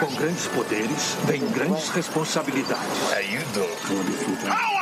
Com grandes poderes, vem grandes responsabilidades. How you doing?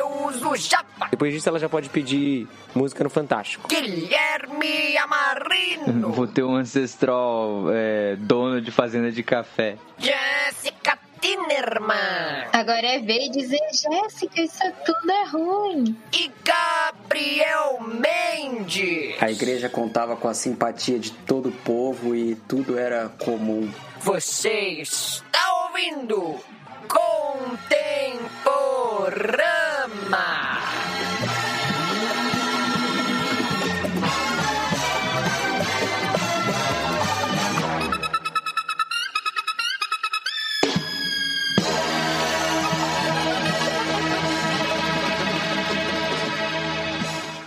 o Japa. Depois disso, ela já pode pedir música no Fantástico. Guilherme Amarino. Vou ter um ancestral é, dono de fazenda de café. Jessica Tinerman. Agora é ver e dizer, Jéssica, isso tudo é ruim. E Gabriel Mendes. A igreja contava com a simpatia de todo o povo e tudo era comum. Você está ouvindo Contemporama.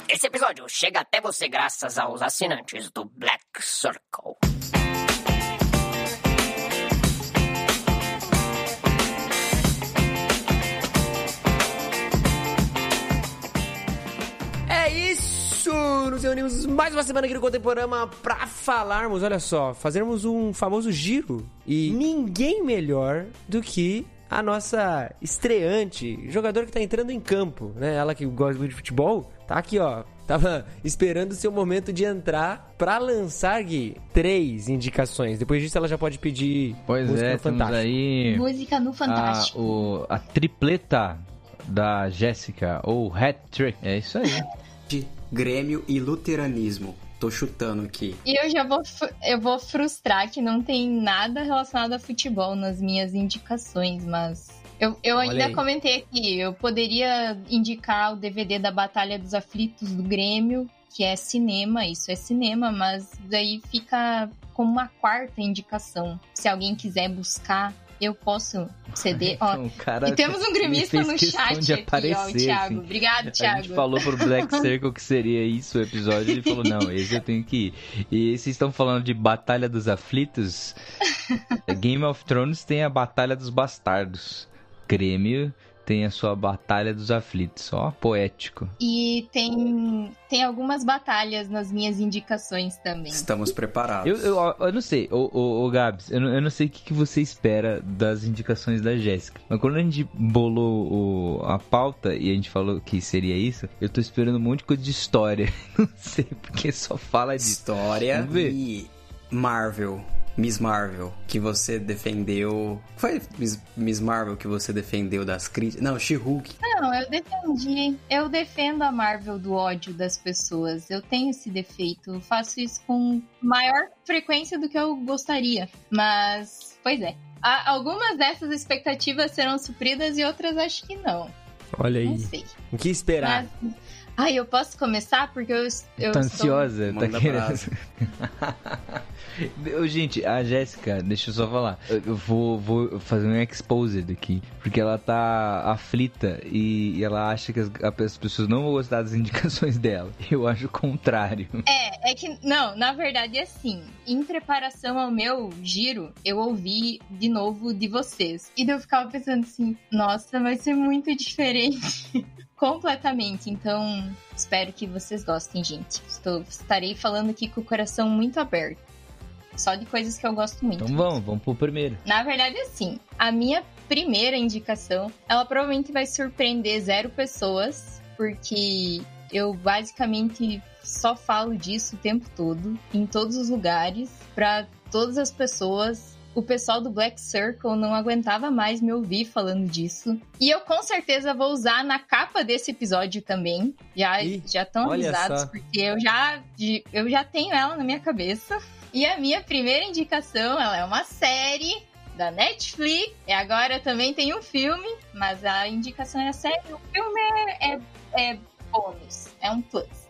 Esse episódio chega até você graças aos assinantes do Black Circle. Nos reunimos mais uma semana aqui no Contemporama pra falarmos, olha só, fazermos um famoso giro. E ninguém melhor do que a nossa estreante, jogador que tá entrando em campo, né? Ela que gosta muito de futebol, tá aqui, ó. Tava esperando o seu momento de entrar pra lançar, Gui, três indicações. Depois disso, ela já pode pedir Pois música é, no temos Fantástico. aí Música no a, Fantástico. o- a tripleta da Jéssica, ou hat trick. É isso aí. Grêmio e luteranismo. Tô chutando aqui. E eu já vou, eu vou frustrar que não tem nada relacionado a futebol nas minhas indicações, mas eu, eu ainda comentei aqui, eu poderia indicar o DVD da Batalha dos Aflitos do Grêmio, que é cinema, isso é cinema, mas daí fica como uma quarta indicação. Se alguém quiser buscar, eu posso ceder. Ó, Então, cara e temos um gremista no chat de aqui, ó, o aparecer, Thiago. assim. Obrigado, A Thiago. gente falou pro Black Circle que seria isso o episódio. Ele falou: não, esse eu tenho que ir. E vocês estão falando de Batalha dos Aflitos? Game of Thrones tem a Batalha dos Bastardos. Grêmio tem a sua Batalha dos Aflitos. Ó, poético. E tem, tem algumas batalhas nas minhas indicações também. Estamos preparados. Eu, eu, eu não sei, ô, ô, ô Gabs, eu não, eu não sei o que, que você espera das indicações da Jéssica. Mas quando a gente bolou o- a pauta e a gente falou que seria isso, eu tô esperando um monte de coisa de história. Não sei, porque só fala disso. História e Marvel. Miss Marvel, que você defendeu. Foi Miss, Miss Marvel que você defendeu das críticas? Não, She-Hulk. Não, eu defendi. Eu defendo a Marvel do ódio das pessoas. Eu tenho esse defeito. Eu faço isso com maior frequência do que eu gostaria. Mas, pois é. A- algumas dessas expectativas serão supridas e outras acho que não. Olha Não aí. sei. O que esperar? Mas... Ai, eu posso começar? Porque eu, eu tá estou... ansiosa? Tá querendo. Gente, a Jéssica, deixa eu só falar. Eu- vou, vou fazer um exposed aqui. Porque ela tá aflita e, e ela acha que as, as pessoas não vão gostar das indicações dela. Eu acho o contrário. É, é que, não, na verdade é assim. Em preparação ao meu giro, eu ouvi de novo de vocês. E eu ficava pensando assim, nossa, vai ser muito diferente. Completamente. Então, espero que vocês gostem, gente. Estou, estarei falando aqui com o coração muito aberto. Só de coisas que eu gosto muito. Então vamos, vamos pro primeiro. Na verdade, assim, a minha primeira indicação, ela provavelmente vai surpreender zero pessoas, porque eu basicamente só falo disso o tempo todo, em todos os lugares, pra todas as pessoas. O pessoal do Black Circle não aguentava mais me ouvir falando disso. E eu com certeza vou usar na capa desse episódio também. Já Ih, já estão avisados, só. porque eu já, eu já tenho ela na minha cabeça. E a minha primeira indicação, ela é uma série da Netflix. E agora também tem um filme, mas a indicação é a série. O filme é, é, é bônus, é um plus.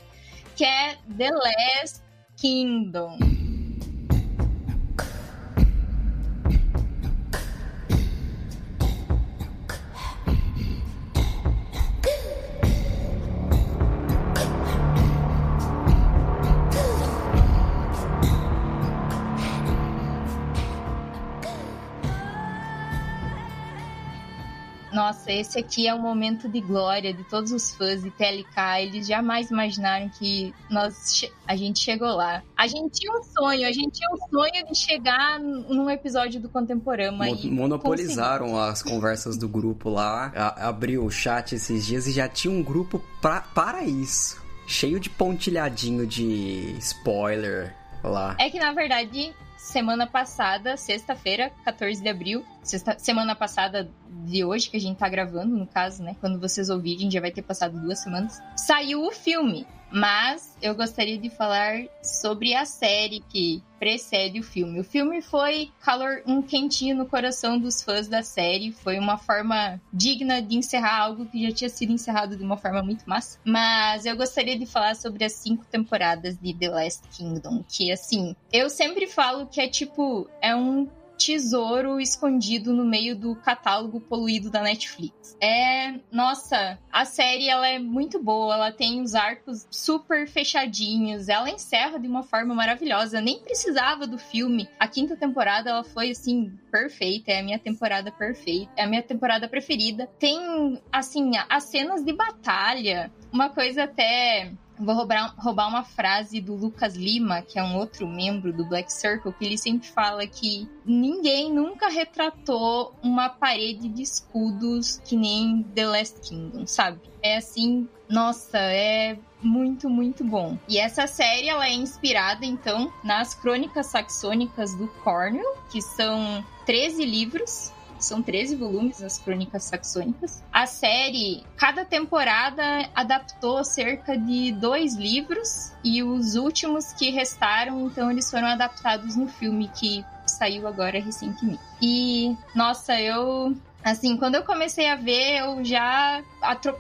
Que é The Last Kingdom. Nossa, esse aqui é o momento de glória de todos os fãs de TLK. Eles jamais imaginaram que nós a gente chegou lá. A gente tinha um sonho, a gente tinha um sonho de chegar num episódio do Contemporama. Mo monopolizaram as conversas do grupo lá. A abriu o chat esses dias e já tinha um grupo pra, para isso. Cheio de pontilhadinho de spoiler lá. É que na verdade semana passada, sexta-feira, 14 de abril, sexta, semana passada de hoje, que a gente tá gravando, no caso, né? Quando vocês ouvirem, já vai ter passado duas semanas. Saiu o filme. Mas eu gostaria de falar sobre a série que precede o filme. O filme foi calor, um quentinho no coração dos fãs da série. Foi uma forma digna de encerrar algo que já tinha sido encerrado de uma forma muito massa. Mas eu gostaria de falar sobre as cinco temporadas de The Last Kingdom. Que, assim, eu sempre falo que é tipo, é um tesouro escondido no meio do catálogo poluído da Netflix. É, nossa, a série ela é muito boa, ela tem os arcos super fechadinhos, ela encerra de uma forma maravilhosa, nem precisava do filme. A quinta temporada ela foi assim perfeita, é a minha temporada perfeita, é a minha temporada preferida. Tem assim, as cenas de batalha, uma coisa até Vou roubar, roubar uma frase do Lucas Lima, que é um outro membro do Black Circle, que ele sempre fala que ninguém nunca retratou uma parede de escudos que nem The Last Kingdom, sabe? É assim, nossa, é muito, muito bom. E essa série ela é inspirada então nas Crônicas Saxônicas do Cornwell, que são 13 livros são 13 volumes as Crônicas Saxônicas. A série, cada temporada adaptou cerca de dois livros e os últimos que restaram, então eles foram adaptados no filme que saiu agora recentemente. E nossa, eu Assim, quando eu comecei a ver, eu já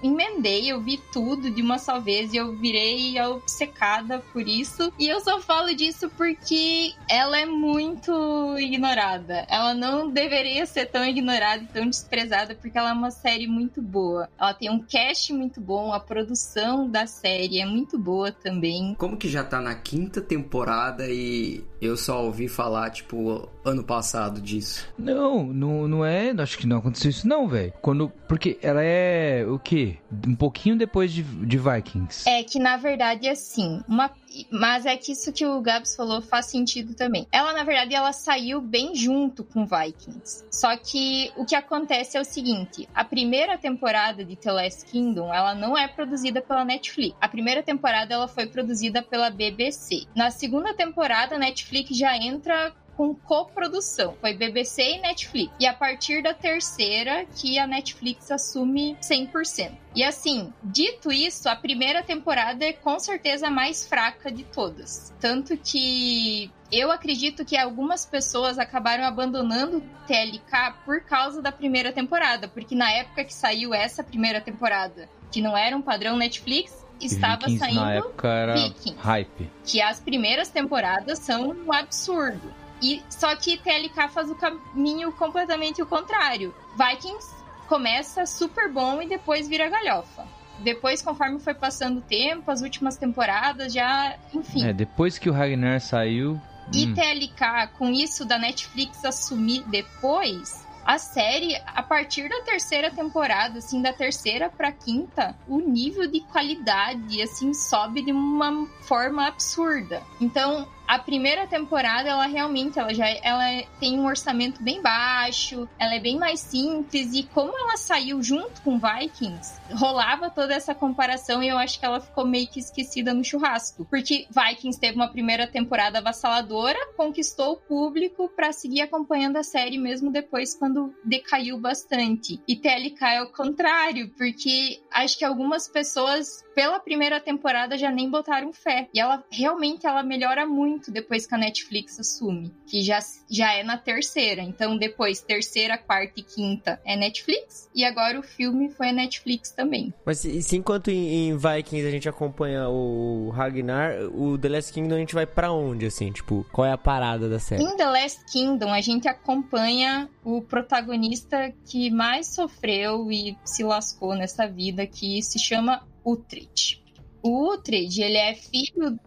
emendei, eu vi tudo de uma só vez e eu virei obcecada por isso. E eu só falo disso porque ela é muito ignorada. Ela não deveria ser tão ignorada e tão desprezada porque ela é uma série muito boa. Ela tem um cast muito bom, a produção da série é muito boa também. Como que já tá na quinta temporada e eu só ouvi falar, tipo, ano passado disso? Não, não, não é. Acho que não aconteceu aconteceu isso não, velho. Quando porque ela é o quê? Um pouquinho depois de, de Vikings. É que na verdade assim, uma mas é que isso que o Gabs falou faz sentido também. Ela, na verdade, ela saiu bem junto com Vikings. Só que o que acontece é o seguinte: a primeira temporada de The Last Kingdom, ela não é produzida pela Netflix. A primeira temporada ela foi produzida pela BBC. Na segunda temporada, a Netflix já entra com coprodução. Foi BBC e Netflix. E a partir da terceira que a Netflix assume 100%. E assim, dito isso, a primeira temporada é com certeza a mais fraca de todas. Tanto que eu acredito que algumas pessoas acabaram abandonando TLK por causa da primeira temporada, porque na época que saiu essa primeira temporada, que não era um padrão Netflix, estava Vikings saindo na época era Vikings, hype. que as primeiras temporadas são um absurdo. E só que TLK faz o caminho completamente o contrário. Vikings começa super bom e depois vira galhofa. Depois, conforme foi passando o tempo, as últimas temporadas já, enfim. É, depois que o Ragnar saiu. E hum, TLK, com isso da Netflix assumir depois, a série, a partir da terceira temporada, assim, da terceira pra quinta, o nível de qualidade, assim, sobe de uma forma absurda. Então, a primeira temporada, ela realmente, ela já ela tem um orçamento bem baixo, ela é bem mais simples e como ela saiu junto com Vikings, rolava toda essa comparação e eu acho que ela ficou meio que esquecida no churrasco, porque Vikings teve uma primeira temporada avassaladora, conquistou o público para seguir acompanhando a série mesmo depois quando decaiu bastante. E TLK é o contrário, porque acho que algumas pessoas pela primeira temporada já nem botaram fé. E ela realmente ela melhora muito depois que a Netflix assume, que já, já é na terceira. Então depois terceira, quarta e quinta é Netflix e agora o filme foi a Netflix também. Mas se, enquanto em, em Vikings a gente acompanha o Ragnar, o The Last Kingdom a gente vai para onde assim, tipo, qual é a parada da série? Em The Last Kingdom a gente acompanha o protagonista que mais sofreu e se lascou nessa vida que se chama Uhtred. O Uhtred, ele é filho.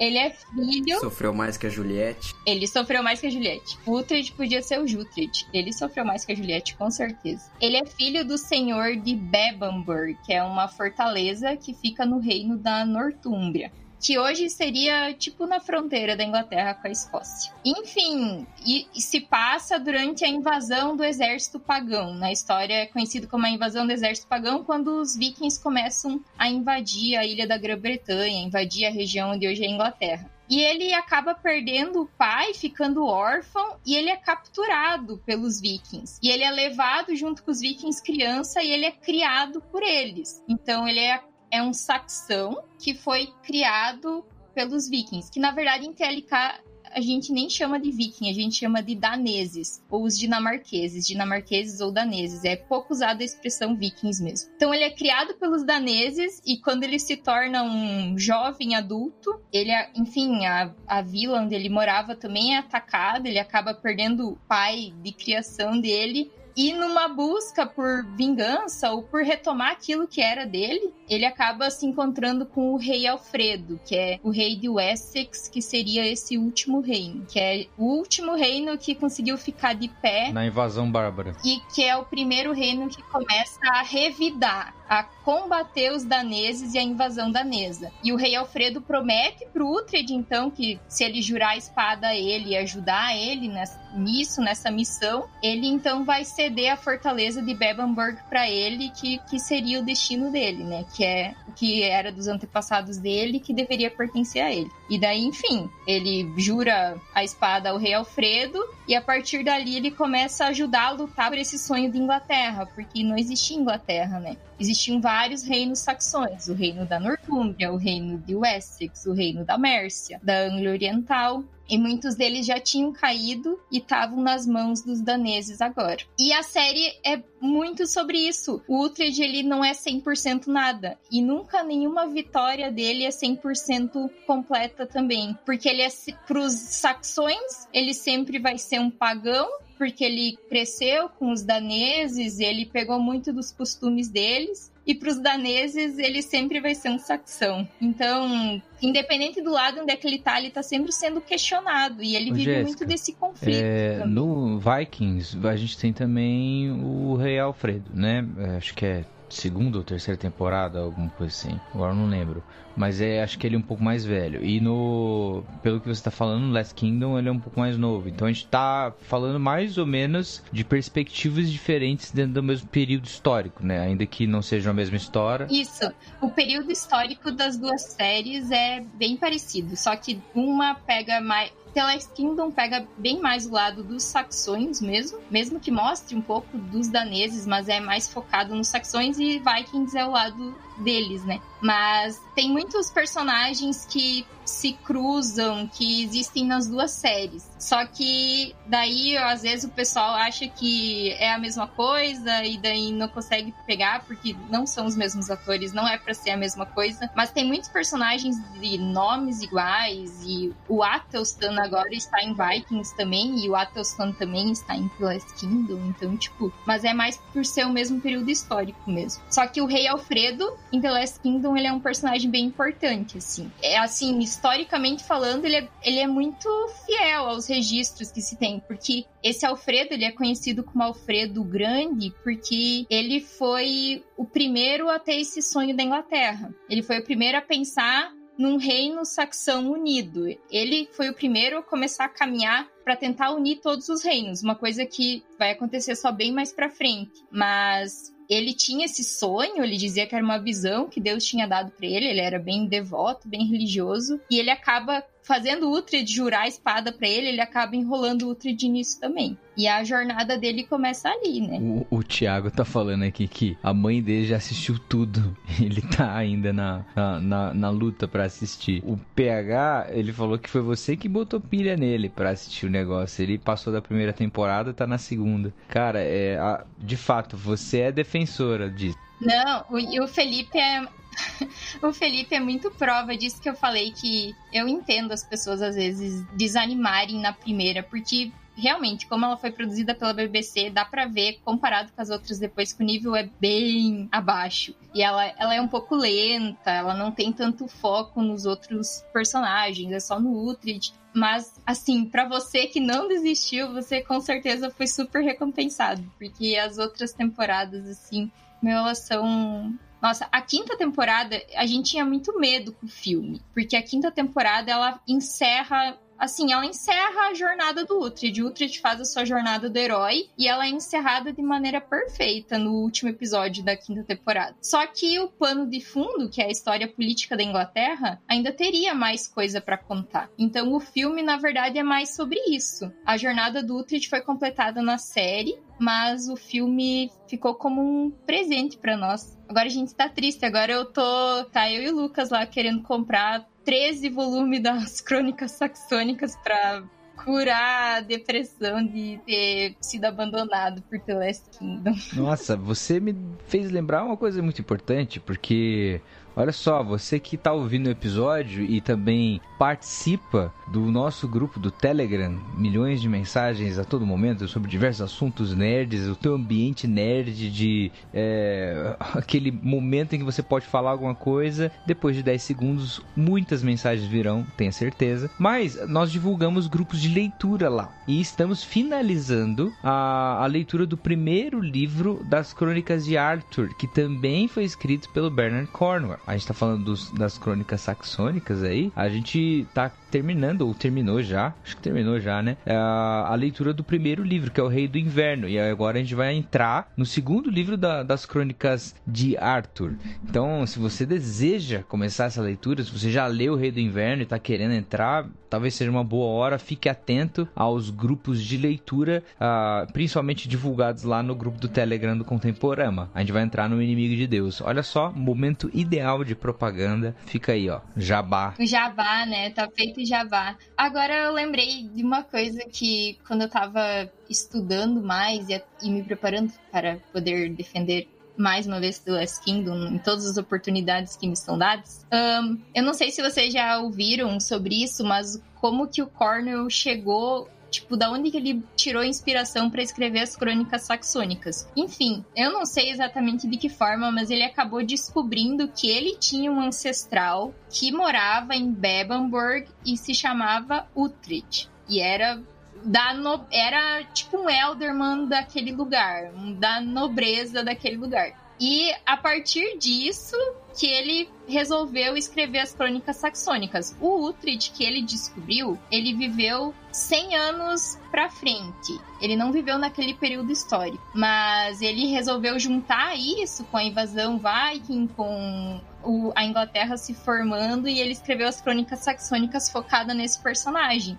Ele é filho. Sofreu mais que a Juliette. Ele sofreu mais que a Juliette. O Uhtred podia ser o Jutred. Ele sofreu mais que a Juliette, com certeza. Ele é filho do senhor de Bebamburg, que é uma fortaleza que fica no reino da Nortúmbria que hoje seria tipo na fronteira da Inglaterra com a Escócia. Enfim, e, e, se passa durante a invasão do exército pagão. Na história é conhecido como a invasão do exército pagão, quando os vikings começam a invadir a ilha da Grã-Bretanha, invadir a região onde hoje é a Inglaterra. E ele acaba perdendo o pai, ficando órfão, e ele é capturado pelos vikings. E ele é levado junto com os vikings criança e ele é criado por eles. Então ele é é um saxão que foi criado pelos vikings, que na verdade em TLK a gente nem chama de viking, a gente chama de daneses, ou os dinamarqueses, dinamarqueses ou daneses. É pouco usada a expressão vikings mesmo. Então ele é criado pelos daneses e quando ele se torna um jovem adulto, ele, enfim, a, a vila onde ele morava também é atacada, ele acaba perdendo o pai de criação dele e numa busca por vingança ou por retomar aquilo que era dele, ele acaba se encontrando com o rei Alfredo, que é o rei de Wessex, que seria esse último reino, que é o último reino que conseguiu ficar de pé na invasão bárbara. E que é o primeiro reino que começa a revidar, a combater os daneses e a invasão danesa. E o rei Alfredo promete pro Uhtred, então, que se ele jurar a espada a ele e ajudar ele nisso, nessa missão, ele então vai ceder a fortaleza de Bebamburg para ele, que, que seria o destino dele, né? Que é que era dos antepassados dele, que deveria pertencer a ele. E daí, enfim, ele jura a espada ao rei Alfredo e a partir dali ele começa a ajudar a lutar por esse sonho de Inglaterra, porque não existia Inglaterra, né? Existiam vários reinos saxões, o reino da Nortúmbria, o reino de Wessex, o reino da Mércia, da Anglia Oriental, e muitos deles já tinham caído e estavam nas mãos dos daneses agora. E a série é muito sobre isso. O Uhtred, ele não é 100% nada. E nunca nenhuma vitória dele é 100% completa também. Porque ele é, pros saxões, ele sempre vai ser um pagão porque ele cresceu com os daneses, ele pegou muito dos costumes deles. E para os daneses, ele sempre vai ser um saxão. Então, independente do lado onde é que ele tá, ele tá sempre sendo questionado. E ele Ô, vive Jéssica, muito desse conflito. É, no Vikings, a gente tem também o Rei Alfredo, né? É, acho que é segunda ou terceira temporada, alguma coisa assim. Agora não lembro. Mas é, acho que ele é um pouco mais velho. E no. Pelo que você está falando, no Last Kingdom ele é um pouco mais novo. Então a gente está falando mais ou menos de perspectivas diferentes dentro do mesmo período histórico, né? Ainda que não seja a mesma história. Isso. O período histórico das duas séries é bem parecido. Só que uma pega mais Last Kingdom pega bem mais o lado dos saxões mesmo, mesmo que mostre um pouco dos daneses, mas é mais focado nos saxões e Vikings é o lado deles, né? Mas tem muitos personagens que se cruzam, que existem nas duas séries. Só que daí, às vezes, o pessoal acha que é a mesma coisa e daí não consegue pegar porque não são os mesmos atores, não é para ser a mesma coisa. Mas tem muitos personagens de nomes iguais e o Athelstan agora está em Vikings também e o Athelstan também está em Last Kingdom. Então, tipo, mas é mais por ser o mesmo período histórico mesmo. Só que o Rei Alfredo em The Last Kingdom ele é um personagem bem importante, assim. É assim, historicamente falando, ele é, ele é muito fiel aos registros que se tem, porque esse Alfredo, ele é conhecido como Alfredo Grande porque ele foi o primeiro a ter esse sonho da Inglaterra. Ele foi o primeiro a pensar num reino saxão unido. Ele foi o primeiro a começar a caminhar para tentar unir todos os reinos, uma coisa que vai acontecer só bem mais para frente. Mas ele tinha esse sonho, ele dizia que era uma visão que Deus tinha dado para ele, ele era bem devoto, bem religioso, e ele acaba fazendo o Uhtred jurar a espada para ele, ele acaba enrolando o Uhtred nisso também. E a jornada dele começa ali, né? O, o Thiago tá falando aqui que a mãe dele já assistiu tudo. Ele tá ainda na, na, na, na luta para assistir. O PH, ele falou que foi você que botou pilha nele para assistir o negócio. Ele passou da primeira temporada, tá na segunda. Cara, é, a, de fato, você é defensora disso. Não, o, e o Felipe é, o Felipe é muito prova disso que eu falei que eu entendo as pessoas às vezes desanimarem na primeira, porque realmente, como ela foi produzida pela BBC, dá pra ver, comparado com as outras depois, que o nível é bem abaixo. E ela, ela é um pouco lenta, ela não tem tanto foco nos outros personagens, é só no Uhtred. Mas, assim, para você que não desistiu, você com certeza foi super recompensado. Porque as outras temporadas, assim, meu, elas são nossa, a quinta temporada, a gente tinha muito medo com o filme, porque a quinta temporada ela encerra assim, ela encerra a jornada do Uhtred. Uhtred faz a sua jornada do herói e ela é encerrada de maneira perfeita no último episódio da quinta temporada. Só que o pano de fundo, que é a história política da Inglaterra, ainda teria mais coisa para contar. Então o filme, na verdade, é mais sobre isso. A jornada do Uhtred foi completada na série, mas o filme ficou como um presente para nós. Agora a gente tá triste, agora eu tô, tá eu e o Lucas lá querendo comprar 13 volumes das crônicas saxônicas para curar a depressão de ter sido abandonado por The Last Kingdom. Nossa, você me fez lembrar uma coisa muito importante, porque Olha só, você que está ouvindo o episódio e também participa do nosso grupo do Telegram, milhões de mensagens a todo momento sobre diversos assuntos nerds, o teu ambiente nerd de é, aquele momento em que você pode falar alguma coisa, depois de 10 segundos muitas mensagens virão, tenha certeza. Mas nós divulgamos grupos de leitura lá e estamos finalizando a, a leitura do primeiro livro das Crônicas de Arthur, que também foi escrito pelo Bernard Cornwell a gente tá falando dos, das crônicas saxônicas aí, a gente tá terminando, ou terminou já, acho que terminou já, né? É a, a, leitura do primeiro livro, que é o Rei do Inverno. E agora a gente vai entrar no segundo livro da, das crônicas de Arthur. Então, se você deseja começar essa leitura, se você já leu o Rei do Inverno e tá querendo entrar, talvez seja uma boa hora. Fique atento aos grupos de leitura, uh, principalmente divulgados lá no grupo do Telegram do Contemporama. A gente vai entrar no Inimigo de Deus. Olha só, momento ideal de propaganda. Fica aí, ó, jabá. Jabá, né? Tá feito Jabá. Agora eu lembrei de uma coisa que quando eu tava estudando mais e, e me preparando para poder defender mais uma vez The Last Kingdom em todas as oportunidades que me são dadas. Um, eu não sei se vocês já ouviram sobre isso, mas como que o Cornell chegou Tipo, da onde que ele tirou inspiração para escrever as crônicas saxônicas. Enfim, eu não sei exatamente de que forma, mas ele acabou descobrindo que ele tinha um ancestral que morava em Bebamburg e se chamava Utrecht. E era da no... era tipo um elderman daquele lugar, da nobreza daquele lugar. E a partir disso que ele resolveu escrever as crônicas saxônicas. O Uhtred que ele descobriu, ele viveu 100 anos para frente. Ele não viveu naquele período histórico, mas ele resolveu juntar isso com a invasão Viking, com o, a Inglaterra se formando e ele escreveu as crônicas saxônicas focada nesse personagem.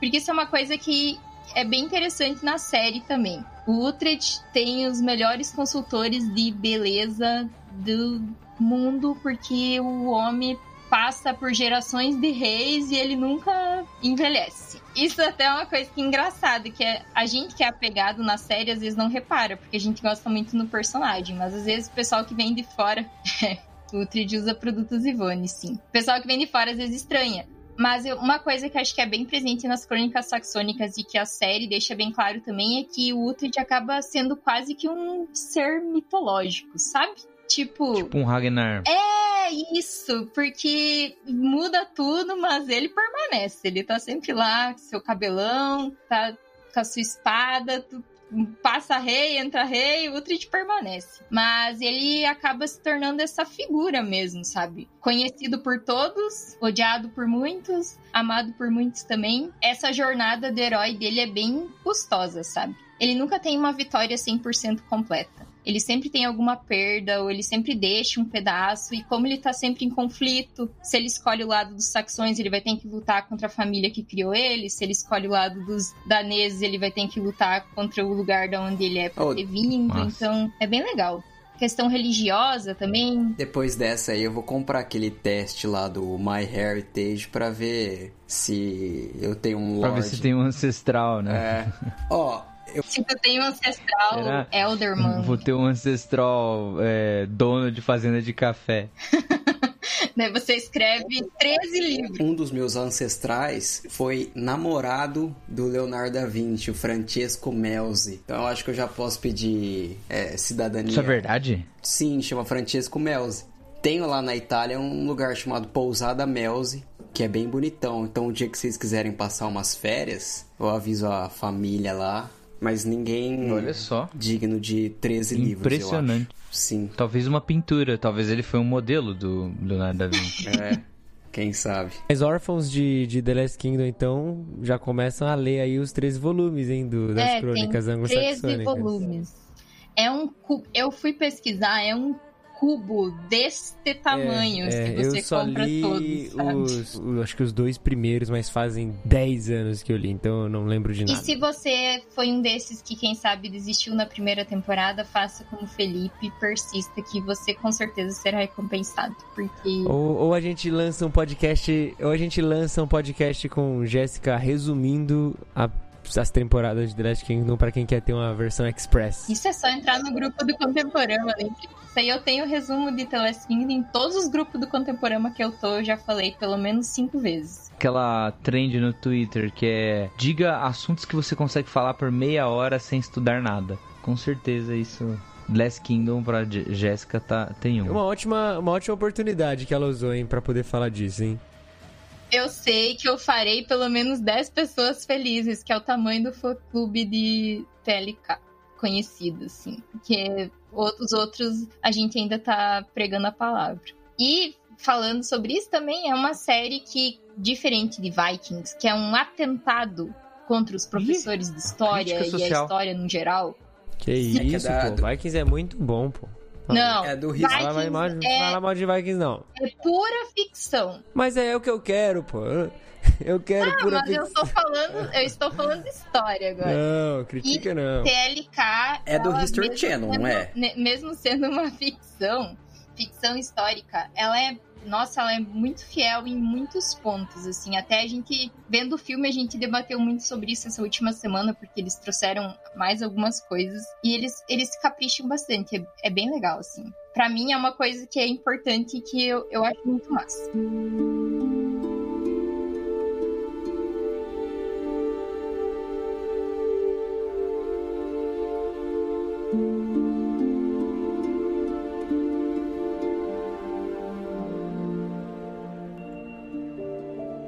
Porque isso é uma coisa que é bem interessante na série também. O Utrecht tem os melhores consultores de beleza do mundo, porque o homem passa por gerações de reis e ele nunca envelhece. Isso até é uma coisa que é engraçada, que é, a gente que é apegado na série às vezes não repara, porque a gente gosta muito no personagem, mas às vezes o pessoal que vem de fora. o Utrecht usa produtos Ivone, sim. O pessoal que vem de fora às vezes estranha. Mas uma coisa que acho que é bem presente nas crônicas saxônicas e que a série deixa bem claro também é que o Uhtred acaba sendo quase que um ser mitológico, sabe? Tipo. Tipo um Ragnar. É isso, porque muda tudo, mas ele permanece. Ele tá sempre lá, com seu cabelão, tá com a sua espada, passa rei, entra rei, o Uhtred permanece. Mas ele acaba se tornando essa figura mesmo, sabe? Conhecido por todos, odiado por muitos, amado por muitos também. Essa jornada do herói dele é bem custosa, sabe? Ele nunca tem uma vitória 100% completa ele sempre tem alguma perda, ou ele sempre deixa um pedaço, e como ele tá sempre em conflito, se ele escolhe o lado dos saxões, ele vai ter que lutar contra a família que criou ele, se ele escolhe o lado dos daneses, ele vai ter que lutar contra o lugar de onde ele é pra oh, ter vindo, nossa. então é bem legal. Questão religiosa também. Depois dessa aí, eu vou comprar aquele teste lá do My Heritage para ver se eu tenho um Lord. Pra ver se tem um ancestral, né? É. Ó, eu... Se tu tem um ancestral Era... Elderman. Vou ter um ancestral é, dono de fazenda de café. Daí você escreve 13 livros. Um dos meus ancestrais foi namorado do Leonardo da Vinci, o Francesco Melzi. Então eu acho que eu já posso pedir é, cidadania. Isso é verdade? Sim, chama Francesco Melzi. Tenho lá na Itália um lugar chamado Pousada Melzi, que é bem bonitão. Então, o dia que vocês quiserem passar umas férias, eu aviso a família lá. Mas ninguém Olha só. digno de 13 livros, eu Impressionante. Sim, Talvez uma pintura, talvez ele foi um modelo do Leonardo da Vinci. é. Quem sabe? Os órfãos de, de The Last Kingdom, então, já começam a ler aí os 13 volumes, hein, do, das é, crônicas tem 13 anglo-saxônicas. volumes. É um cu... Eu fui pesquisar, é um cubo deste tamanho É, que você eu só compra li todos, sabe? os, o- acho que os dois primeiros, mas fazem 10 anos que eu li, então eu não lembro de E nada. se você foi um desses que, quem sabe, desistiu na primeira temporada, faça como Felipe, persista, que você com certeza será recompensado. Porque Ou, ou a gente lança um podcast, ou a gente lança um podcast com Jéssica resumindo a- as temporadas de The Last Kingdom pra quem quer ter uma versão express. isso é só entrar no grupo do Contemporâneo, né? Isso aí eu tenho resumo de The Last Kingdom em todos os grupos do Contemporâneo que eu tô, eu já falei pelo menos cinco vezes. Aquela trend no Twitter que é diga assuntos que você consegue falar por meia hora sem estudar nada. Com certeza isso. Last Kingdom pra Jéssica tá, tem um. Uma ótima, uma ótima oportunidade que ela usou, hein, pra poder falar disso, hein. Eu sei que eu farei pelo menos 10 pessoas felizes, que é o tamanho do fã-clube de TLK conhecido, assim. Porque os outros a gente ainda tá pregando a palavra. E falando sobre isso também, é uma série que, diferente de Vikings, que é um atentado contra os professores de história e a história no geral. Que é isso, pô. Vikings é muito bom, pô. Não, É do Fala risco. mais mal, de- é- fala mal de Vikings, não. é pura ficção. Mas é o que eu quero, pô. Eu quero Ah, pura mas eu estou falando, eu estou falando história agora. Não, critica não. TLK. É do History Channel, não é? Mesmo sendo uma ficção, ficção histórica, ela é. Nossa, ela é muito fiel em muitos pontos, assim. Até a gente, vendo o filme, a gente debateu muito sobre isso essa última semana, porque eles trouxeram mais algumas coisas. E eles, eles capricham bastante. É, é bem legal, assim. Pra mim, é uma coisa que é importante e que eu, eu acho muito massa.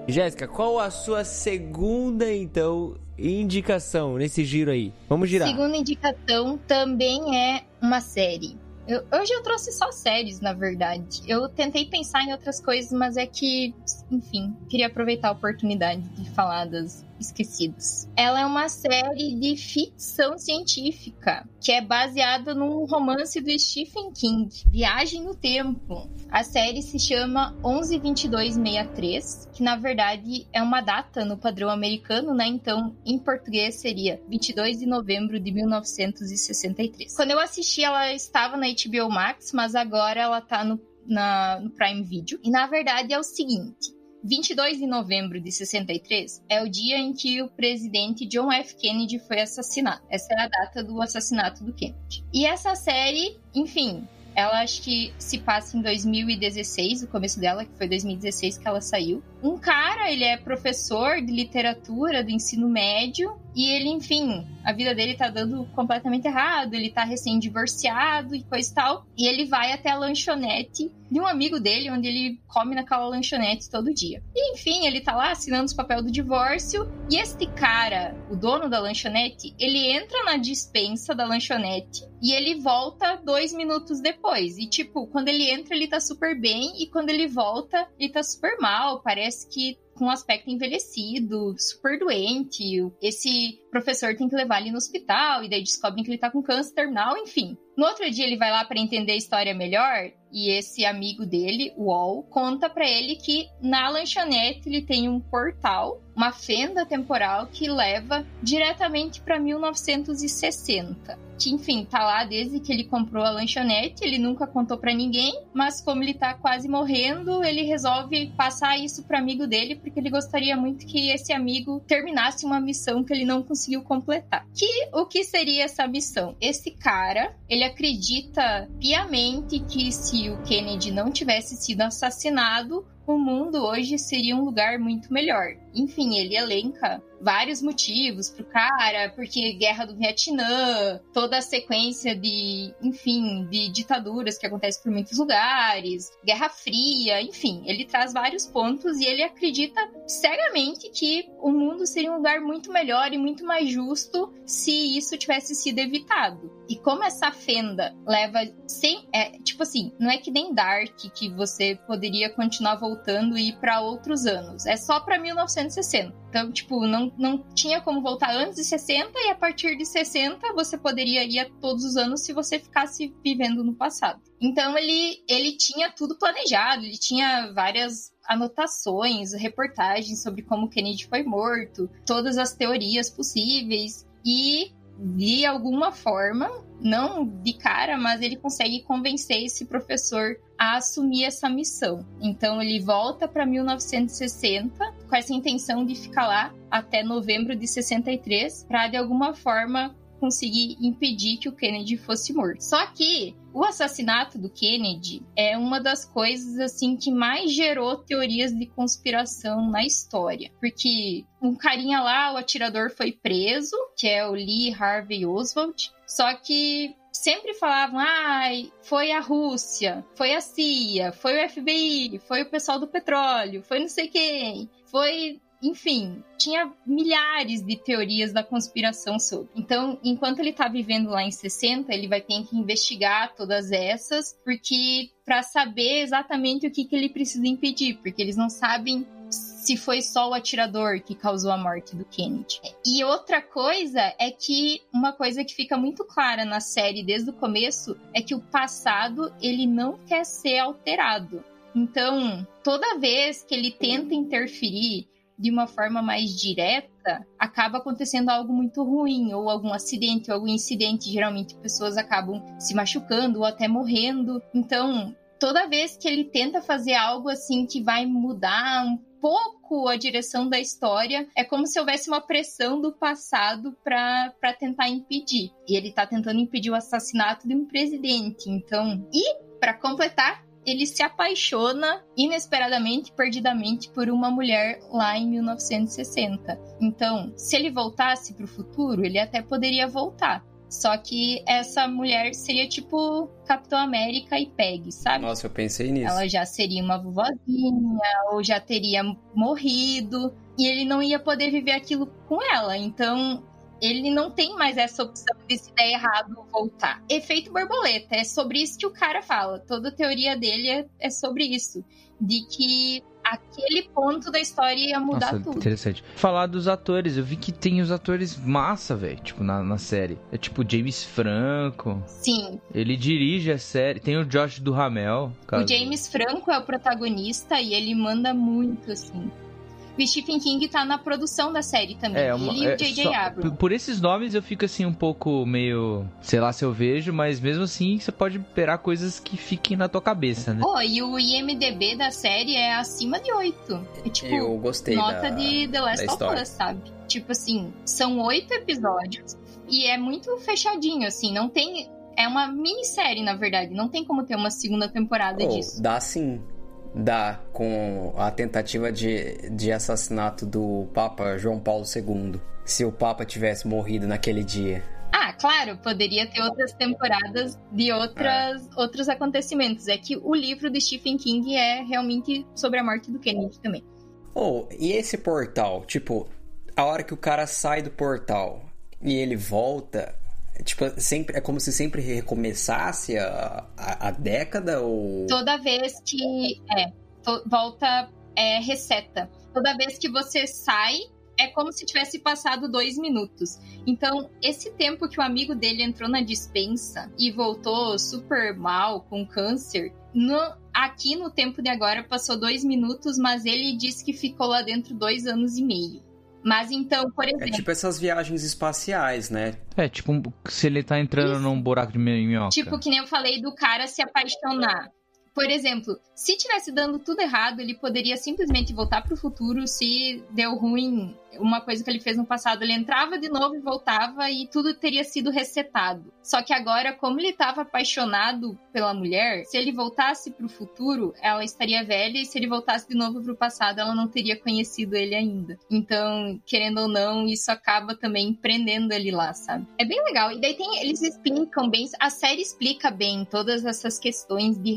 Jéssica, qual a sua segunda, então, indicação nesse giro aí? Vamos girar. Segunda indicação também é uma série. Eu- hoje eu trouxe só séries, na verdade. Eu tentei pensar em outras coisas, mas é que, enfim, queria aproveitar a oportunidade de falar das esquecidas. Ela é uma série de ficção científica que é baseada num romance do Stephen King, Viagem no Tempo. A série se chama 112263, que na verdade é uma data no padrão americano, né? Então, em português seria 22 de novembro de 1963. Quando eu assisti, ela estava na HBO Max, mas agora ela tá no, na- no Prime Video. E na verdade é o seguinte. 22 de novembro de 63 é o dia em que o presidente John F. Kennedy foi assassinado. Essa é a data do assassinato do Kennedy. E essa série, enfim, ela acho que se passa em 2016, o começo dela, que foi 2016 que ela saiu. Um cara, ele é professor de literatura do ensino médio e ele, enfim, a vida dele tá dando completamente errado, ele tá recém-divorciado e coisa e tal. E ele vai até a lanchonete de um amigo dele, onde ele come naquela lanchonete todo dia. E, enfim, ele tá lá assinando os papéis do divórcio e este cara, o dono da lanchonete, ele entra na dispensa da lanchonete e ele volta dois minutos depois. E, tipo, quando ele entra, ele tá super bem, e quando ele volta, ele tá super mal. Parece que com aspecto envelhecido, super doente. Esse professor tem que levar ele no hospital, e daí descobrem que ele tá com câncer terminal, enfim. No outro dia ele vai lá para entender a história melhor, e esse amigo dele, o Wall, conta para ele que na lanchonete ele tem um portal, uma fenda temporal que leva diretamente para 1960. Que, enfim, tá lá desde que ele comprou a lanchonete, ele nunca contou para ninguém, mas como ele tá quase morrendo, ele resolve passar isso pro amigo dele, porque ele gostaria muito que esse amigo terminasse uma missão que ele não conseguiu completar. Que o que seria essa missão? Esse cara, ele acredita piamente que se o Kennedy não tivesse sido assassinado, o mundo hoje seria um lugar muito melhor. Enfim, ele elenca vários motivos pro cara, porque guerra do Vietnã, toda a sequência de, enfim, de ditaduras que acontece por muitos lugares, Guerra Fria, enfim, ele traz vários pontos e ele acredita cegamente que o mundo seria um lugar muito melhor e muito mais justo se isso tivesse sido evitado. E como essa fenda leva sem, é, tipo assim, não é que nem Dark que você poderia continuar voltando e ir para outros anos, é só para 1960. Então, tipo, não, não tinha como voltar antes de 60 e a partir de 60 você poderia ir a todos os anos se você ficasse vivendo no passado. Então ele, ele tinha tudo planejado, ele tinha várias anotações, reportagens sobre como Kennedy foi morto, todas as teorias possíveis e de alguma forma, não de cara, mas ele consegue convencer esse professor a assumir essa missão. Então ele volta para 1960 com essa intenção de ficar lá até novembro de 63 para de alguma forma conseguir impedir que o Kennedy fosse morto. Só que o assassinato do Kennedy é uma das coisas assim que mais gerou teorias de conspiração na história, porque um carinha lá, o atirador foi preso, que é o Lee Harvey Oswald, só que sempre falavam, ai, ah, foi a Rússia, foi a CIA, foi o FBI, foi o pessoal do petróleo, foi não sei quem, foi enfim, tinha milhares de teorias da conspiração sobre. Então, enquanto ele tá vivendo lá em 60, ele vai ter que investigar todas essas, porque para saber exatamente o que, que ele precisa impedir, porque eles não sabem se foi só o atirador que causou a morte do Kennedy. E outra coisa é que uma coisa que fica muito clara na série desde o começo é que o passado ele não quer ser alterado. Então, toda vez que ele tenta interferir de uma forma mais direta, acaba acontecendo algo muito ruim, ou algum acidente, ou algum incidente. Geralmente pessoas acabam se machucando ou até morrendo. Então, toda vez que ele tenta fazer algo assim que vai mudar um pouco a direção da história, é como se houvesse uma pressão do passado para tentar impedir. E ele tá tentando impedir o assassinato de um presidente. Então, e para completar, ele se apaixona inesperadamente, perdidamente, por uma mulher lá em 1960. Então, se ele voltasse para o futuro, ele até poderia voltar. Só que essa mulher seria tipo Capitão América e Peg, sabe? Nossa, eu pensei nisso. Ela já seria uma vovozinha, ou já teria morrido, e ele não ia poder viver aquilo com ela. Então, ele não tem mais essa opção de se der errado voltar. Efeito borboleta, é sobre isso que o cara fala. Toda a teoria dele é, é sobre isso. De que aquele ponto da história ia mudar Nossa, tudo. Interessante. Falar dos atores, eu vi que tem os atores massa, velho, tipo, na, na série. É tipo James Franco. Sim. Ele dirige a série. Tem o Josh do Ramel. Caso... O James Franco é o protagonista e ele manda muito, assim. O Stephen King tá na produção da série também. É, uma, ele e o J.J. É, Abrams. Por esses nomes eu fico assim um pouco meio. Sei lá se eu vejo, mas mesmo assim você pode esperar coisas que fiquem na tua cabeça, né? Oh, e o IMDB da série é acima de 8. É tipo. Eu gostei. Nota da, de The Last of Us, sabe? Tipo assim, são oito episódios e é muito fechadinho, assim, não tem. É uma minissérie, na verdade. Não tem como ter uma segunda temporada oh, disso. Dá sim dá com a tentativa de, de assassinato do Papa João Paulo II. Se o Papa tivesse morrido naquele dia. Ah, claro, poderia ter outras temporadas de outras, é. outros acontecimentos. É que o livro de Stephen King é realmente sobre a morte do Kennedy também. Oh, e esse portal? Tipo, a hora que o cara sai do portal e ele volta, Tipo, sempre, é como se sempre recomeçasse a, a, a década ou. Toda vez que. É, to, volta, é, reseta. Toda vez que você sai, é como se tivesse passado dois minutos. Então, esse tempo que o amigo dele entrou na dispensa e voltou super mal, com câncer, no, aqui no tempo de agora passou dois minutos, mas ele disse que ficou lá dentro dois anos e meio. Mas então, por exemplo. É tipo essas viagens espaciais, né? É, tipo, se ele tá entrando Isso. num buraco de minhoca. Tipo, que nem eu falei do cara se apaixonar por exemplo, se tivesse dando tudo errado, ele poderia simplesmente voltar pro futuro se deu ruim uma coisa que ele fez no passado. Ele entrava de novo e voltava e tudo teria sido resetado. Só que agora, como ele estava apaixonado pela mulher, se ele voltasse pro futuro, ela estaria velha e se ele voltasse de novo pro passado, ela não teria conhecido ele ainda. Então, querendo ou não, isso acaba também prendendo ele lá, sabe? É bem legal. E daí tem, eles explicam bem, a série explica bem todas essas questões de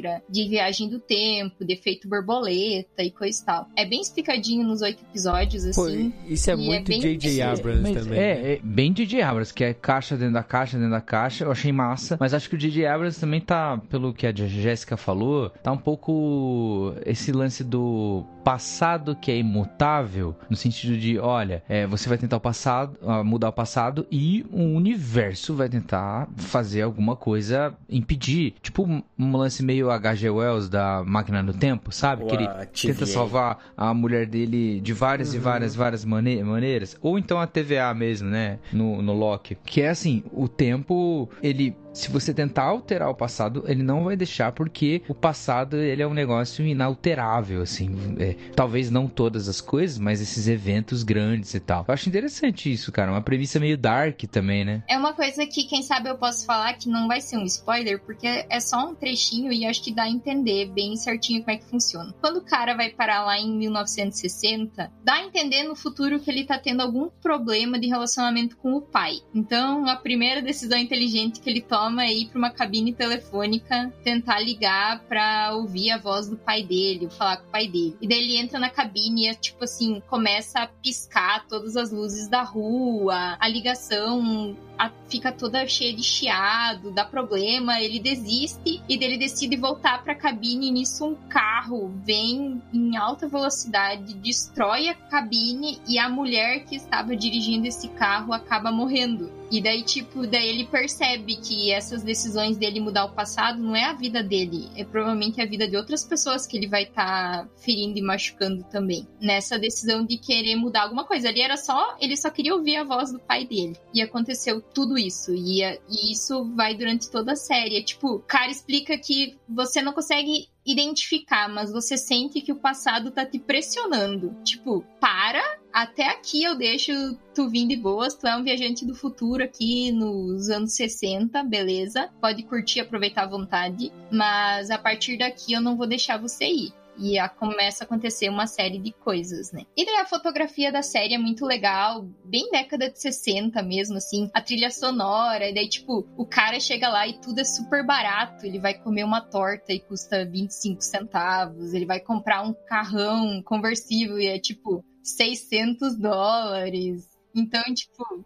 regra, de viagem do tempo, de efeito borboleta e coisa e tal. É bem explicadinho nos oito episódios, assim. Pô, isso é muito J.J. Abrams Mas também. É, né? é bem J.J. Abrams, que é caixa dentro da caixa, dentro da caixa. Eu achei massa. Mas acho que o J.J. Abrams também tá, pelo que a Jéssica falou, tá um pouco esse lance do passado que é imutável, no sentido de, olha, é, você vai tentar o passado, ah, mudar o passado e o universo vai tentar fazer alguma coisa impedir. Tipo um lance meio H.G. Wells da Máquina do Tempo, sabe? Que ele tenta salvar a mulher dele de várias e várias, várias mane- maneiras. Ou então a TVA mesmo, né? No, no Loki. Que é assim, o tempo, ele... Se você tentar alterar o passado, ele não vai deixar porque o passado ele é um negócio inalterável, assim. É, talvez não todas as coisas, mas esses eventos grandes e tal. Eu acho interessante isso, cara. Uma premissa meio dark também, né? É uma coisa que, quem sabe, eu posso falar que não vai ser um spoiler, porque é só um trechinho e acho que dá a entender bem certinho como é que funciona. Quando o cara vai parar lá em 1960, dá a entender no futuro que ele tá tendo algum problema de relacionamento com o pai. Então, a primeira decisão inteligente que ele toma é ir pra uma cabine telefônica, tentar ligar pra ouvir a voz do pai dele, falar com o pai dele. E daí ele entra na cabine e, é, tipo assim, começa a piscar todas as luzes da rua, a ligação a- fica toda cheia de chiado, dá problema, ele desiste e dele decide voltar pra cabine e nisso um carro vem em alta velocidade, destrói a cabine e a mulher que estava dirigindo esse carro acaba morrendo. E daí, tipo, daí ele percebe que essas decisões dele mudar o passado não é a vida dele, é provavelmente a vida de outras pessoas que ele vai estar ferindo e machucando também. Nessa decisão de querer mudar alguma coisa. Ali era só, ele só queria ouvir a voz do pai dele. E aconteceu tudo isso. E, a- e isso vai durante toda a série. É tipo, o cara explica que você não consegue identificar, mas você sente que o passado tá te pressionando. Tipo, para, até aqui eu deixo tu vir de boas, tu é um viajante do futuro aqui nos anos 60, beleza? Pode curtir, aproveitar à vontade, mas a partir daqui eu não vou deixar você ir. E a, começa a acontecer uma série de coisas, né? E daí a fotografia da série é muito legal, bem década de 60 mesmo, assim, a trilha sonora, e daí, tipo, o cara chega lá e tudo é super barato. Ele vai comer uma torta e custa 25 centavos, ele vai comprar um carrão conversível e é tipo 600 dólares. Então, tipo,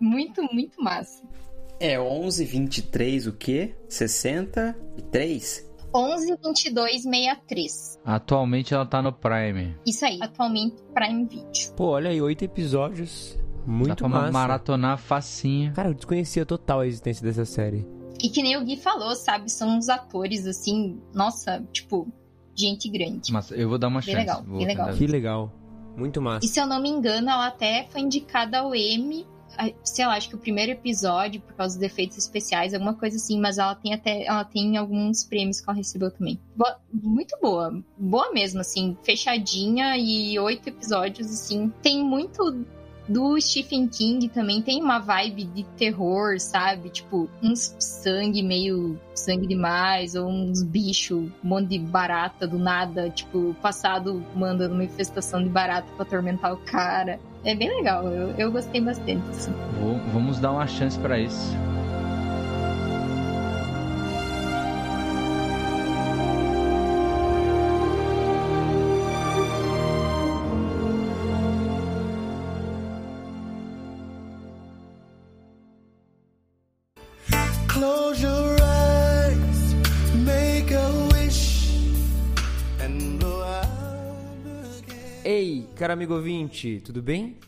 muito, muito massa. É 11, 23, o quê? 63? 11 22 63. Atualmente ela tá no Prime. Isso aí, atualmente Prime Video. Pô, olha aí, oito episódios. Dá Muito pra massa. maratonar facinho. Cara, eu desconhecia total a existência dessa série. E que nem o Gui falou, sabe? São uns atores, assim, nossa, tipo, gente grande. Mas eu vou dar uma Bem chance. legal, vou bem legal. Que legal. Muito massa. E se eu não me engano, ela até foi indicada ao Emmy, a- sei lá, acho que o primeiro episódio, por causa dos efeitos especiais, alguma coisa assim, mas ela tem até, ela tem alguns prêmios que ela recebeu também. Boa- muito boa, boa mesmo, assim, fechadinha e oito episódios, assim, tem muito do Stephen King também tem uma vibe de terror, sabe? Tipo, uns sangue meio sangue demais, ou uns bichos, um monte de barata do nada, tipo, passado mandando uma infestação de barata pra atormentar o cara. É bem legal, eu, eu gostei bastante. assim. Vou- vamos dar uma chance pra isso. Ei, caro amigo ouvinte, tudo bem?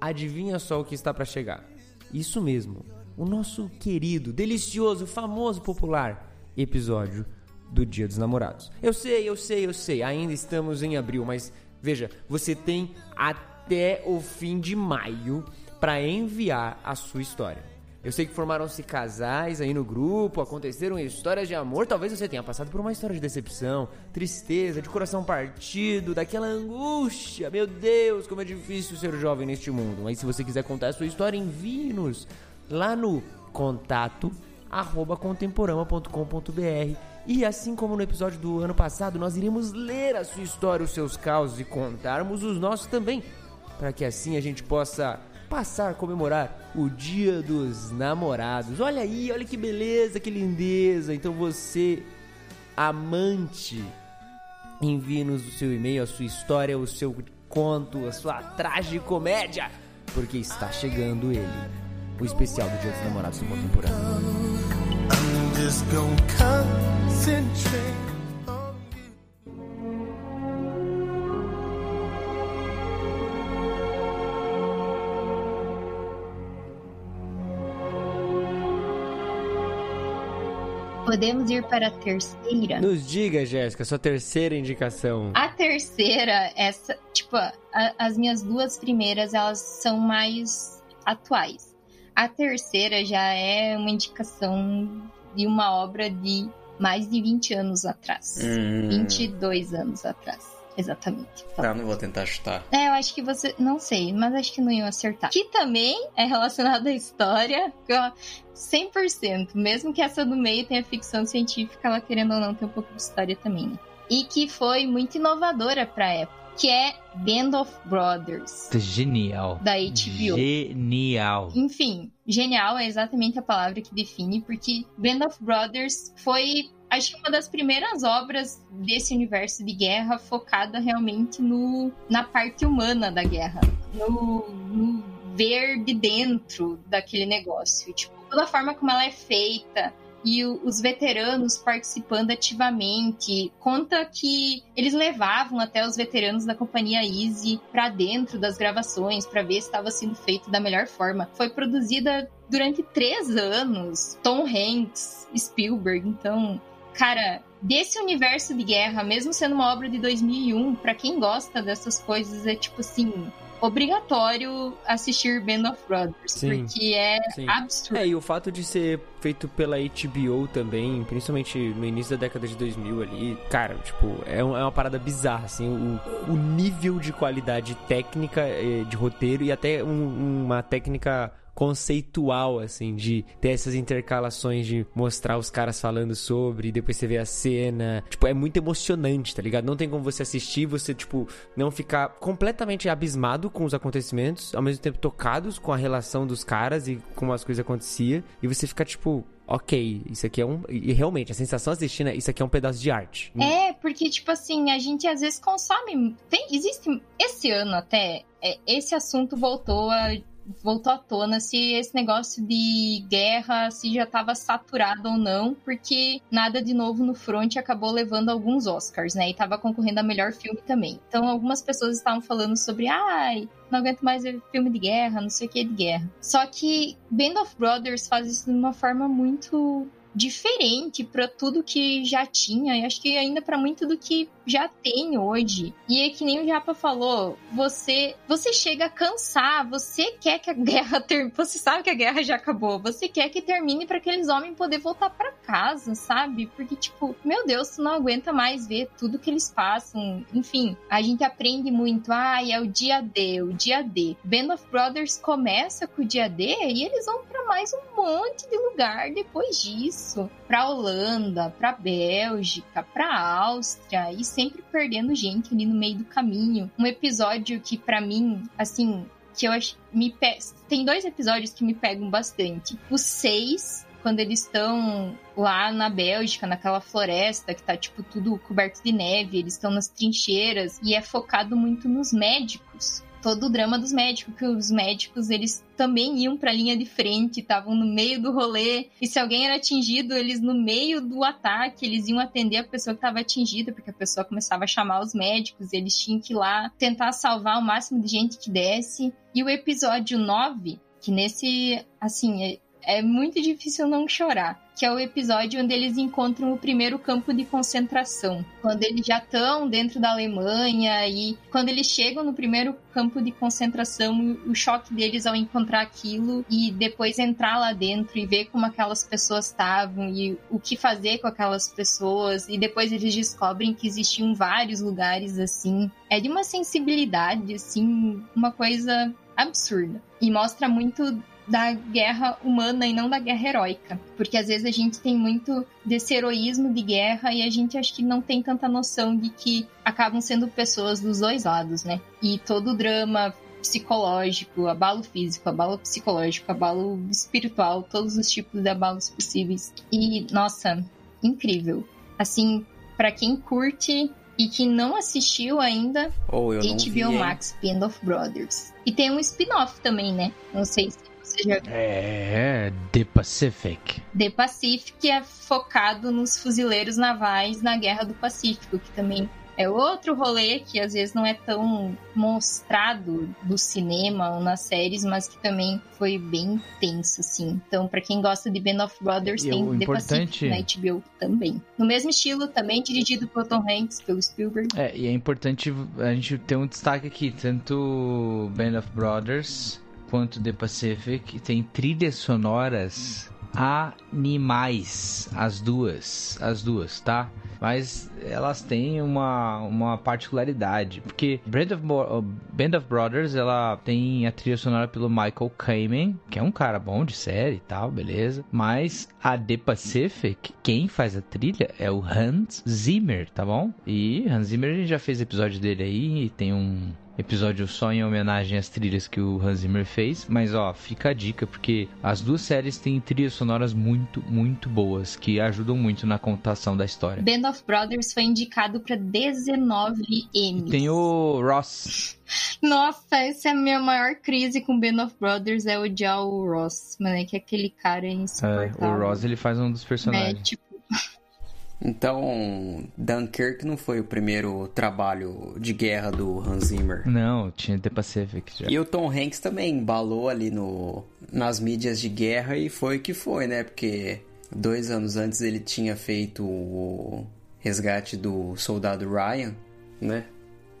Adivinha só o que está para chegar? Isso mesmo, o nosso querido, delicioso, famoso, popular episódio do Dia dos Namorados. Eu sei, eu sei, eu sei, ainda estamos em abril, mas veja, você tem até o fim de maio para enviar a sua história. Eu sei que formaram-se casais aí no grupo, aconteceram histórias de amor. Talvez você tenha passado por uma história de decepção, tristeza, de coração partido, daquela angústia. Meu Deus, como é difícil ser jovem neste mundo. Mas se você quiser contar a sua história, envie-nos lá no contato arroba contemporama.com.br e assim como no episódio do ano passado, nós iremos ler a sua história, os seus causos e contarmos os nossos também, para que assim a gente possa passar a comemorar o Dia dos Namorados. Olha aí, olha que beleza, que lindeza. Então você, amante, envie-nos o seu e-mail, a sua história, o seu conto, a sua tragicomédia, porque está chegando ele, o especial do Dia dos Namorados no Contemporâneo. I'm just gonna concentrate Podemos ir para a terceira? Nos diga, Jéssica, sua terceira indicação. A terceira, essa, tipo, a- as minhas duas primeiras, elas são mais atuais. A terceira já é uma indicação de uma obra de mais de 20 anos atrás. Hum. 22 anos atrás, exatamente. Tá, não vou tentar chutar. É, eu acho que você. Não sei, mas acho que não iam acertar. Que também é relacionado à história. que, ó, 100%. Mesmo que essa do meio tenha ficção científica, ela querendo ou não tem um pouco de história também, né? E que foi muito inovadora pra época. Que é Band of Brothers. Genial. Da HBO. Genial. Enfim, genial é exatamente a palavra que define, porque Band of Brothers foi, acho que uma das primeiras obras desse universo de guerra focada realmente no, na parte humana da guerra, no, no ver de dentro daquele negócio, tipo, toda a forma como ela é feita. E os veteranos participando ativamente. Conta que eles levavam até os veteranos da companhia Easy pra dentro das gravações pra ver se estava sendo feito da melhor forma. Foi produzida durante três anos. Tom Hanks, Spielberg, então, cara, desse universo de guerra, mesmo sendo uma obra de 2001, pra quem gosta dessas coisas é tipo assim. Obrigatório assistir Band of Brothers, Sim. porque é Sim. absurdo. É, e o fato de ser feito pela HBO também, principalmente no início da década de 2000 ali, cara, tipo, é, é uma parada bizarra, assim, o, o nível de qualidade técnica, eh, de roteiro e até um- uma técnica conceitual, assim, de ter essas intercalações de mostrar os caras falando sobre, depois você vê a cena. Tipo, é muito emocionante, tá ligado? Não tem como você assistir, você, tipo, não ficar completamente abismado com os acontecimentos, ao mesmo tempo tocados com a relação dos caras e como as coisas aconteciam, e você fica, tipo, ok, isso aqui é um. E realmente, a sensação assistindo isso aqui é um pedaço de arte. É, porque, tipo assim, a gente às vezes consome. Tem, existe. Esse ano até, é, esse assunto voltou a. Voltou à tona se esse negócio de guerra se já estava saturado ou não, porque nada de novo no front acabou levando alguns Oscars, né? E tava concorrendo a melhor filme também. Então algumas pessoas estavam falando sobre, ai, não aguento mais ver filme de guerra, não sei o que de guerra. Só que Band of Brothers faz isso de uma forma muito diferente para tudo que já tinha e acho que ainda para muito do que já tem hoje. E é que nem o Japa falou, você você chega a cansar, você quer que a guerra você sabe que a guerra já acabou, você quer que termine para aqueles homens poder voltar para casa, sabe? Porque tipo, meu Deus, tu não aguenta mais ver tudo que eles passam. Enfim, a gente aprende muito, ah, é o dia D, o dia D. Band of Brothers começa com o dia D e eles vão para mais um monte de lugar depois disso, para Holanda, para Bélgica, para Áustria e sempre perdendo gente ali no meio do caminho. Um episódio que para mim, assim, que eu acho me pe... tem dois episódios que me pegam bastante. O 6 quando eles estão lá na Bélgica, naquela floresta que tá, tipo, tudo coberto de neve, eles estão nas trincheiras e é focado muito nos médicos. Todo o drama dos médicos, que os médicos, eles também iam pra linha de frente, estavam no meio do rolê, e se alguém era atingido, eles no meio do ataque, eles iam atender a pessoa que estava atingida, porque a pessoa começava a chamar os médicos, e eles tinham que ir lá tentar salvar o máximo de gente que desse. E o episódio 9, que nesse, assim, é- muito difícil não chorar. Que é o episódio onde eles encontram o primeiro campo de concentração. Quando eles já estão dentro da Alemanha e quando eles chegam no primeiro campo de concentração, o choque deles ao encontrar aquilo e depois entrar lá dentro e ver como aquelas pessoas estavam e o que fazer com aquelas pessoas. E depois eles descobrem que existiam vários lugares assim. É de uma sensibilidade, assim, uma coisa absurda. E mostra muito da guerra humana e não da guerra heróica. Porque às vezes a gente tem muito desse heroísmo de guerra e a gente acho que não tem tanta noção de que acabam sendo pessoas dos dois lados, né? E todo o drama psicológico, abalo físico, abalo psicológico, abalo espiritual, todos os tipos de abalos possíveis. E, nossa, incrível. Assim, para quem curte e que não assistiu ainda, não HBO vi? Max Band of Brothers. E tem um spin-off também, né? Não sei se viu. É, The Pacific. The Pacific é focado nos fuzileiros navais na Guerra do Pacífico, que também é outro rolê que às vezes não é tão mostrado no cinema ou nas séries, mas que também foi bem tenso, assim. Então, pra quem gosta de Band of Brothers, E tem o The importante- Pacific na HBO também. No mesmo estilo, também dirigido por Tom Hanks, pelo Spielberg. É, e é importante a gente ter um destaque aqui, tanto Band of Brothers quanto The Pacific tem trilhas sonoras animais, as duas, as duas, tá? Mas elas têm uma, uma particularidade, porque Band of, Bo- Band of Brothers, ela tem a trilha sonora pelo Michael Kamen, que é um cara bom de série e tal, beleza. Mas a The Pacific, quem faz a trilha é o Hans Zimmer, tá bom? E Hans Zimmer a gente já fez episódio dele aí, e tem um episódio só em homenagem às trilhas que o Hans Zimmer fez, mas ó, fica a dica porque as duas séries têm trilhas sonoras muito, muito boas que ajudam muito na contação da história. Band of Brothers foi indicado pra 19 Emmys. Tem o Ross. Nossa, essa é a minha maior crise com Band of Brothers é odiar o Ross, mano, que aquele cara é É, insuportável. o Ross ele faz um dos É, personagens. tipo, Então, Dunkirk não foi o primeiro trabalho de guerra do Hans Zimmer. Não, tinha The Pacific já. E o Tom Hanks também embalou ali no, nas mídias de guerra e foi o que foi, né? Porque dois anos antes ele tinha feito o resgate do soldado Ryan, né?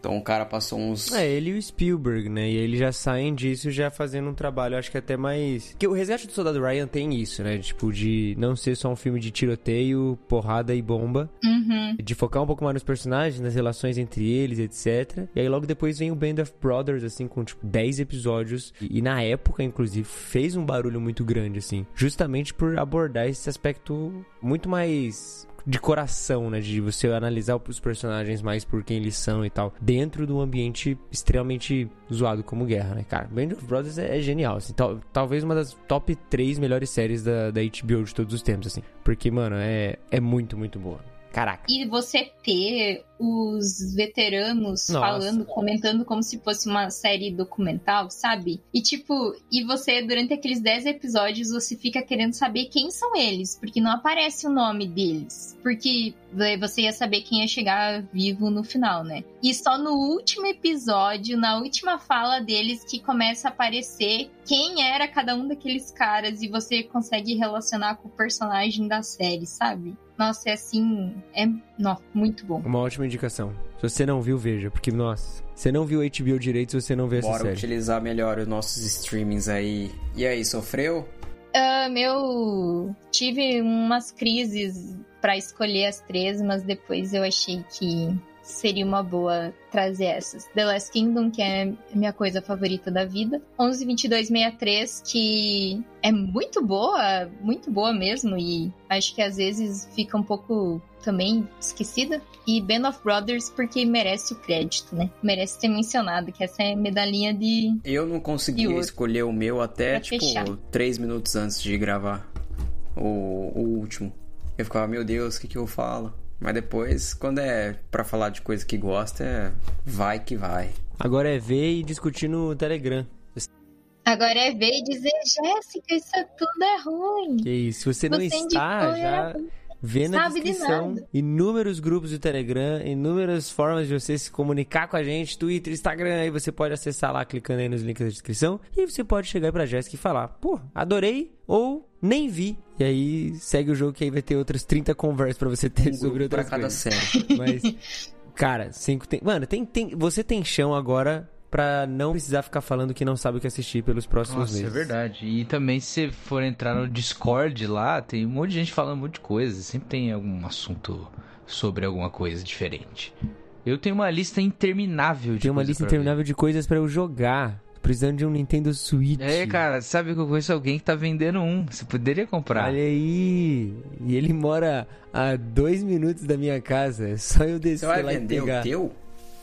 Então o cara passou uns. É, ele e o Spielberg, né? E eles já saem disso já fazendo um trabalho, acho que até mais. Que o Resgate do Soldado Ryan tem isso, né? Tipo, de não ser só um filme de tiroteio, porrada e bomba. uhum. De focar um pouco mais nos personagens, nas relações entre eles, etc. E aí logo depois vem o Band of Brothers, assim, com tipo 10 episódios. E, e na época, inclusive, fez um barulho muito grande, assim. Justamente por abordar esse aspecto muito mais de coração, né? De você analisar os personagens mais por quem eles são e tal. Dentro de um ambiente extremamente zoado como guerra, né, cara? Band of Brothers é, é genial, assim. Tal- talvez uma das top 3 melhores séries da, da HBO de todos os tempos, assim. Porque, mano, é, é muito, muito boa. Caraca. E você ter os veteranos Nossa. falando, comentando como se fosse uma série documental, sabe? E tipo, e você, durante aqueles 10 episódios, você fica querendo saber quem são eles, porque não aparece o nome deles. Porque você ia saber quem ia chegar vivo no final, né? E só no último episódio, na última fala deles, que começa a aparecer quem era cada um daqueles caras e você consegue relacionar com o personagem da série, sabe? Nossa, é assim, é nó, muito bom. Uma ótima indicação. Se você não viu, veja. Porque, nossa, você não viu HBO direito se você não vê essa Bora série. utilizar melhor os nossos streamings aí. E aí, sofreu? Ah, meu, tive umas crises pra escolher as três, mas depois eu achei que seria uma boa trazer essas. The Last Kingdom, que é minha coisa favorita da vida. 112263, que é muito boa, muito boa mesmo, e acho que às vezes fica um pouco também esquecida. E Band of Brothers, porque merece o crédito, né? Merece ser mencionado, que essa é medalhinha de Eu não conseguia outro? escolher o meu até, Pra tipo, fechar. três minutos antes de gravar o, o último. Eu ficava, meu Deus, o que que eu falo? Mas depois, quando é pra falar de coisa que gosta, é vai que vai. Agora é ver e discutir no Telegram. Agora é ver e dizer, Jéssica, isso tudo é ruim. Que isso, se você não Você está, indicou já, Vê na Sabe de descrição nada. inúmeros grupos do Telegram, inúmeras formas de você se comunicar com a gente, Twitter, Instagram, aí você pode acessar lá clicando aí nos links da descrição e você pode chegar aí pra Jéssica e falar, pô, adorei ou nem vi. E aí segue o jogo que aí vai ter outras 30 conversas pra você ter Um sobre grupo pra outras cada coisas. série. Mas, cara, cinco tem. Mano, tem, tem, você tem chão agora pra não precisar ficar falando que não sabe o que assistir pelos próximos Nossa, é meses. verdade. E também se você for entrar no Discord lá, tem um monte de gente falando um monte de coisa. Sempre tem algum assunto sobre alguma coisa diferente. Eu tenho uma lista interminável de Tem uma lista pra ver. interminável de coisas pra eu jogar. Tô Precisando de um Nintendo Switch. É, cara, sabe que eu conheço alguém que tá vendendo um. Você poderia comprar. Olha aí. E ele mora a dois minutos da minha casa. É só eu Você descer vai lá e vender pegar. o teu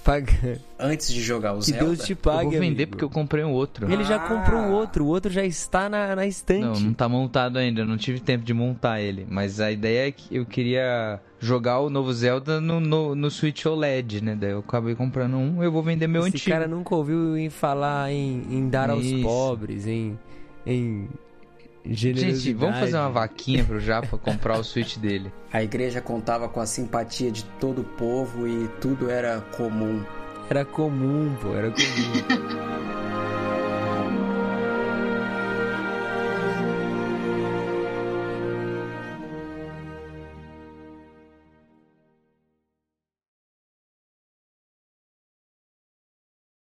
Pagando. antes de jogar o Que Zelda? Deus te eu pague, vou vender amigo. porque eu comprei um outro. Ele já Ah. comprou o outro. O outro já está na, na estante. Não, não tá montado ainda, eu não tive tempo de montar ele. Mas a ideia é que eu queria jogar o novo Zelda no, no, no Switch OLED, né? Daí eu acabei comprando um, eu vou vender meu Esse antigo. cara nunca ouviu em falar em, em dar aos Isso. pobres, em, em. Gente, vamos fazer uma vaquinha pro Japa comprar o Switch dele. A igreja contava com a simpatia de todo o povo e tudo era comum. Era comum, pô, era comum.